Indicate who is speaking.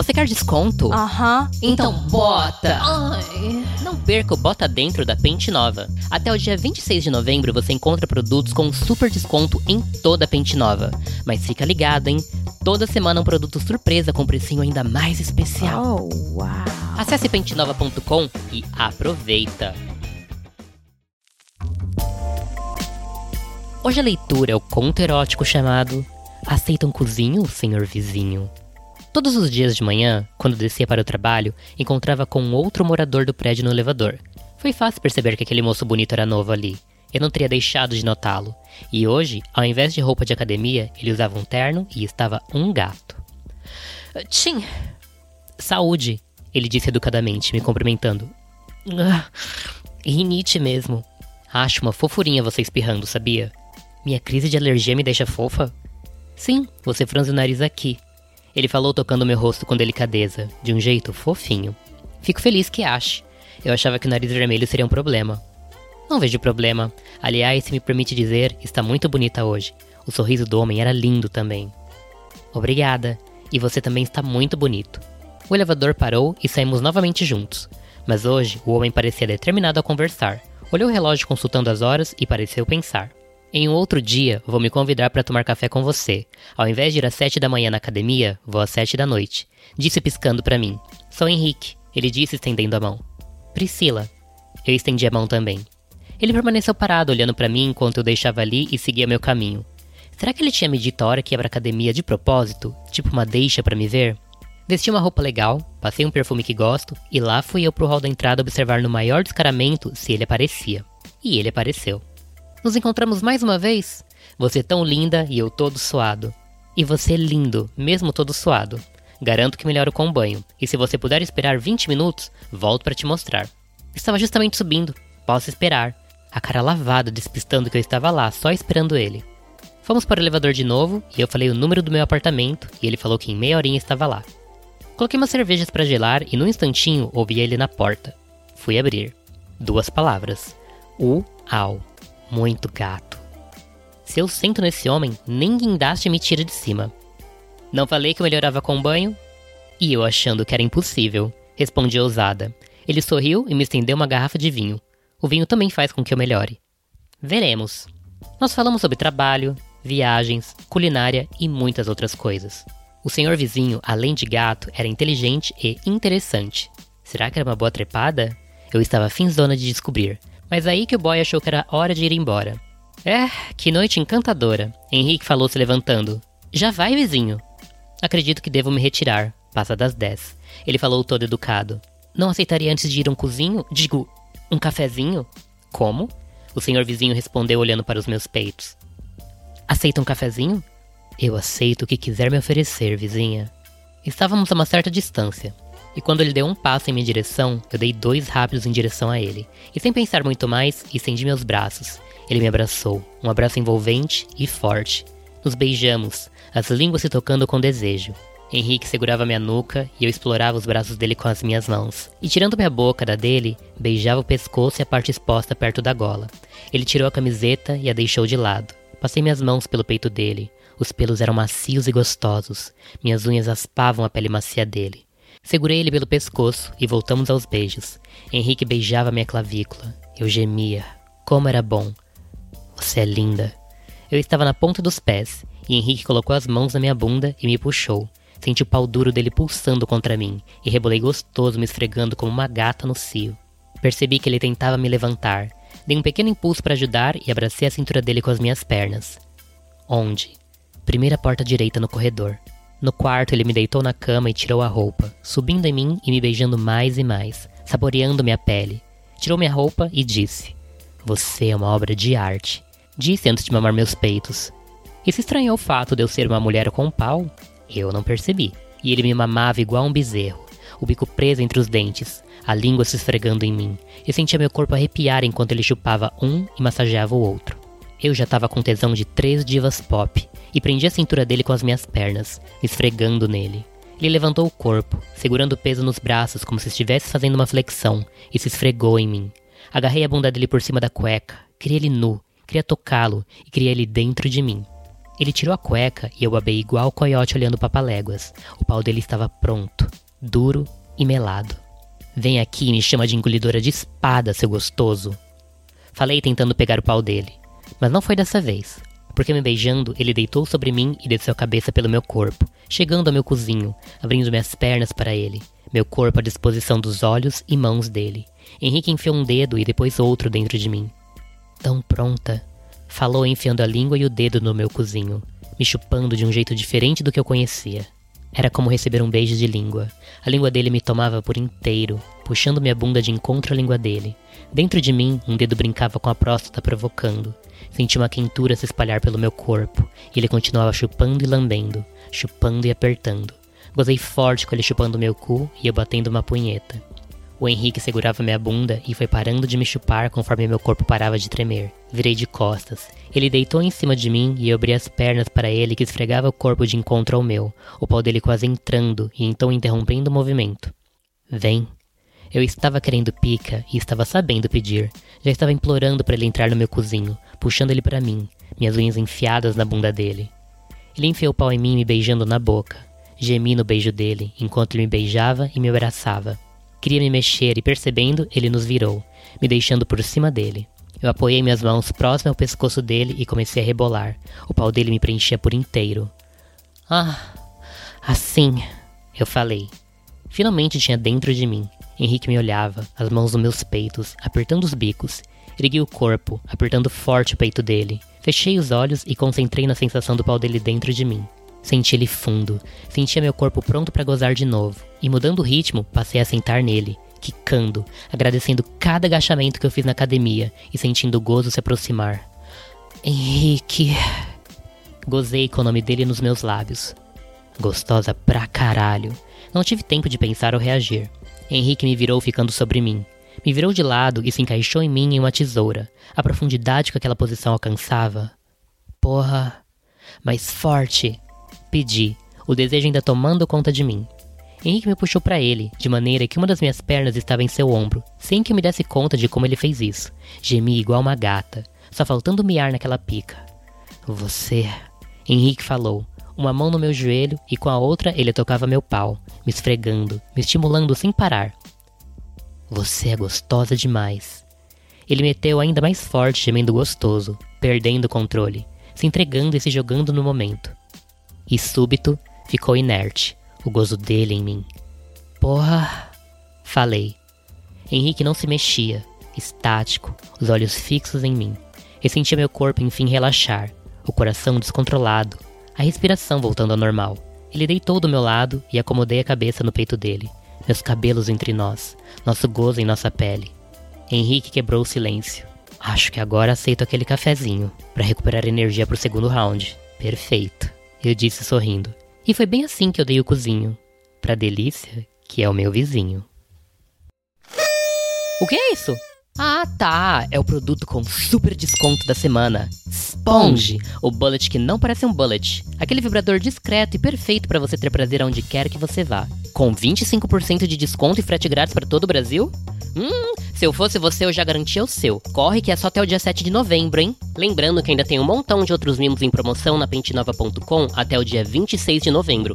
Speaker 1: Você quer desconto?
Speaker 2: Aham.
Speaker 1: Então bota!
Speaker 2: Ai.
Speaker 1: Não perca o Bota Dentro da Pente Nova. Até o dia 26 de novembro você encontra produtos com super desconto em toda a Pente Nova. Mas fica ligado, hein? Toda semana um produto surpresa com precinho ainda mais especial.
Speaker 2: Oh, uau.
Speaker 1: Acesse pentenova.com e aproveita! Hoje a leitura é o conto erótico chamado Aceita um cozinho, senhor vizinho? Todos os dias de manhã, quando descia para o trabalho, encontrava com outro morador do prédio no elevador. Foi fácil perceber que aquele moço bonito era novo ali. Eu não teria deixado de notá-lo. E hoje, ao invés de roupa de academia, ele usava um terno e estava um gato. Tchim! Saúde, ele disse educadamente, me cumprimentando. Ah, rinite mesmo. Acho uma fofurinha você espirrando, sabia? Minha crise de alergia me deixa fofa? Sim, você franze o nariz aqui. Ele falou tocando meu rosto com delicadeza, de um jeito fofinho. Fico feliz que ache. Eu achava que o nariz vermelho seria um problema. Não vejo problema. Aliás, se me permite dizer, está muito bonita hoje. O sorriso do homem era lindo também. Obrigada. E você também está muito bonito. O elevador parou e saímos novamente juntos. Mas hoje o homem parecia determinado a conversar. Olhou o relógio consultando as horas e pareceu pensar. Em um outro dia, vou me convidar para tomar café com você. Ao invés de ir às sete da manhã na academia, vou às sete da noite. Disse piscando para mim. Sou Henrique, ele disse estendendo a mão. Priscila. Eu estendi a mão também. Ele permaneceu parado olhando para mim enquanto eu deixava ali e seguia meu caminho. Será que ele tinha me dito a hora que ia pra academia de propósito? Tipo uma deixa para me ver? Vesti uma roupa legal, passei um perfume que gosto e lá fui eu pro hall da entrada observar no maior descaramento se ele aparecia. E ele apareceu. Nos encontramos mais uma vez? Você tão linda e eu todo suado. E você lindo, mesmo todo suado. Garanto que melhoro com o banho, e se você puder esperar 20 minutos, volto para te mostrar. Estava justamente subindo. Posso esperar. A cara lavada, despistando que eu estava lá, só esperando ele. Fomos para o elevador de novo, e eu falei o número do meu apartamento, e ele falou que em meia horinha estava lá. Coloquei umas cervejas para gelar e num instantinho ouvi ele na porta. Fui abrir. Duas palavras. U, au muito gato. Se eu sento nesse homem, nem guindaste me tira de cima. Não falei que eu melhorava com banho? E eu achando que era impossível, respondi ousada. Ele sorriu e me estendeu uma garrafa de vinho. O vinho também faz com que eu melhore. Veremos. Nós falamos sobre trabalho, viagens, culinária e muitas outras coisas. O senhor vizinho, além de gato, era inteligente e interessante. Será que era uma boa trepada? Eu estava finzona de descobrir, mas aí que o boy achou que era hora de ir embora. É, que noite encantadora, Henrique falou se levantando. Já vai, vizinho. Acredito que devo me retirar. Passa das 10. Ele falou todo educado. Não aceitaria antes de ir um cozinho? Digo, um cafezinho? Como? O senhor vizinho respondeu olhando para os meus peitos. Aceita um cafezinho? Eu aceito o que quiser me oferecer, vizinha. Estávamos a uma certa distância, e quando ele deu um passo em minha direção, eu dei dois rápidos em direção a ele. E sem pensar muito mais, estendi meus braços. Ele me abraçou, um abraço envolvente e forte. Nos beijamos, as línguas se tocando com desejo. Henrique segurava minha nuca e eu explorava os braços dele com as minhas mãos. E tirando minha boca da dele, beijava o pescoço e a parte exposta perto da gola. Ele tirou a camiseta e a deixou de lado. Passei minhas mãos pelo peito dele. Os pelos eram macios e gostosos. Minhas unhas aspavam a pele macia dele. Segurei ele pelo pescoço e voltamos aos beijos. Henrique beijava minha clavícula. Eu gemia. Como era bom. Você é linda. Eu estava na ponta dos pés e Henrique colocou as mãos na minha bunda e me puxou. Senti o pau duro dele pulsando contra mim e rebolei gostoso me esfregando como uma gata no cio. Percebi que ele tentava me levantar. Dei um pequeno impulso para ajudar e abracei a cintura dele com as minhas pernas. Onde? Primeira porta direita no corredor. No quarto, ele me deitou na cama e tirou a roupa, subindo em mim e me beijando mais e mais, saboreando minha pele. Tirou minha roupa e disse: Você é uma obra de arte. Disse antes de mamar meus peitos. E se estranhou o fato de eu ser uma mulher com um pau? Eu não percebi. E ele me mamava igual um bezerro, o bico preso entre os dentes, a língua se esfregando em mim. Eu sentia meu corpo arrepiar enquanto ele chupava um e massageava o outro. Eu já tava com tesão de três divas pop e prendi a cintura dele com as minhas pernas, esfregando nele. Ele levantou o corpo, segurando o peso nos braços como se estivesse fazendo uma flexão, e se esfregou em mim. Agarrei a bunda dele por cima da cueca, queria ele nu, queria tocá-lo e queria ele dentro de mim. Ele tirou a cueca e eu babei igual o coiote olhando papaléguas. O pau dele estava pronto. duro e melado. Vem aqui e me chama de engolidora de espada, seu gostoso. Falei tentando pegar o pau dele, mas não foi dessa vez, porque me beijando, ele deitou sobre mim e desceu a cabeça pelo meu corpo, chegando ao meu cozinho, abrindo minhas pernas para ele, meu corpo à disposição dos olhos e mãos dele. Henrique enfiou um dedo e depois outro dentro de mim. Tão pronta, falou enfiando a língua e o dedo no meu cozinho, me chupando de um jeito diferente do que eu conhecia. Era como receber um beijo de língua. A língua dele me tomava por inteiro, puxando minha bunda de encontro à língua dele. Dentro de mim, um dedo brincava com a próstata provocando. Senti uma quentura se espalhar pelo meu corpo, e ele continuava chupando e lambendo, chupando e apertando. Gozei forte com ele chupando meu cu e eu batendo uma punheta. O Henrique segurava minha bunda e foi parando de me chupar conforme meu corpo parava de tremer. Virei de costas. Ele deitou em cima de mim e eu abri as pernas para ele que esfregava o corpo de encontro ao meu, o pau dele quase entrando e então interrompendo o movimento. Vem. Eu estava querendo pica e estava sabendo pedir. Já estava implorando para ele entrar no meu cozinho, puxando ele para mim, minhas unhas enfiadas na bunda dele. Ele enfiou o pau em mim me beijando na boca. Gemi no beijo dele, enquanto ele me beijava e me abraçava. Queria me mexer e, percebendo, ele nos virou, me deixando por cima dele. Eu apoiei minhas mãos próximas ao pescoço dele e comecei a rebolar. O pau dele me preenchia por inteiro. Ah, assim, eu falei. Finalmente tinha dentro de mim. Henrique me olhava, as mãos nos meus peitos, apertando os bicos. Ergui o corpo, apertando forte o peito dele. Fechei os olhos e concentrei na sensação do pau dele dentro de mim. Senti ele fundo, sentia meu corpo pronto para gozar de novo, e mudando o ritmo, passei a sentar nele, quicando, agradecendo cada agachamento que eu fiz na academia e sentindo o gozo se aproximar. Henrique. Gozei com o nome dele nos meus lábios. Gostosa pra caralho. Não tive tempo de pensar ou reagir. Henrique me virou ficando sobre mim. Me virou de lado e se encaixou em mim em uma tesoura. A profundidade que aquela posição alcançava. Porra. Mais forte, Pedi, o desejo ainda tomando conta de mim. Henrique me puxou para ele, de maneira que uma das minhas pernas estava em seu ombro, sem que eu me desse conta de como ele fez isso. Gemi igual uma gata, só faltando miar naquela pica. Você. Henrique falou, uma mão no meu joelho e com a outra ele tocava meu pau, me esfregando, me estimulando sem parar. Você é gostosa demais. Ele meteu ainda mais forte, gemendo gostoso, perdendo o controle, se entregando e se jogando no momento e súbito ficou inerte, o gozo dele em mim. Porra! Falei. Henrique não se mexia, estático, os olhos fixos em mim. Eu sentia meu corpo enfim relaxar, o coração descontrolado, a respiração voltando ao normal. Ele deitou do meu lado e acomodei a cabeça no peito dele, meus cabelos entre nós, nosso gozo em nossa pele. Henrique quebrou o silêncio. Acho que agora aceito aquele cafezinho para recuperar energia pro segundo round. Perfeito eu disse sorrindo. E foi bem assim que eu dei o cozinho. Pra Delícia, que é o meu vizinho. O que é isso? Ah, tá. É o produto com super desconto da semana. Sponge, o bullet que não parece um bullet. Aquele vibrador discreto e perfeito para você ter prazer aonde quer que você vá. Com 25% de desconto e frete grátis para todo o Brasil? Hum, se eu fosse você, eu já garantia o seu. Corre que é só até o dia 7 de novembro, hein? Lembrando que ainda tem um montão de outros mimos em promoção na pentinova.com até o dia 26 de novembro.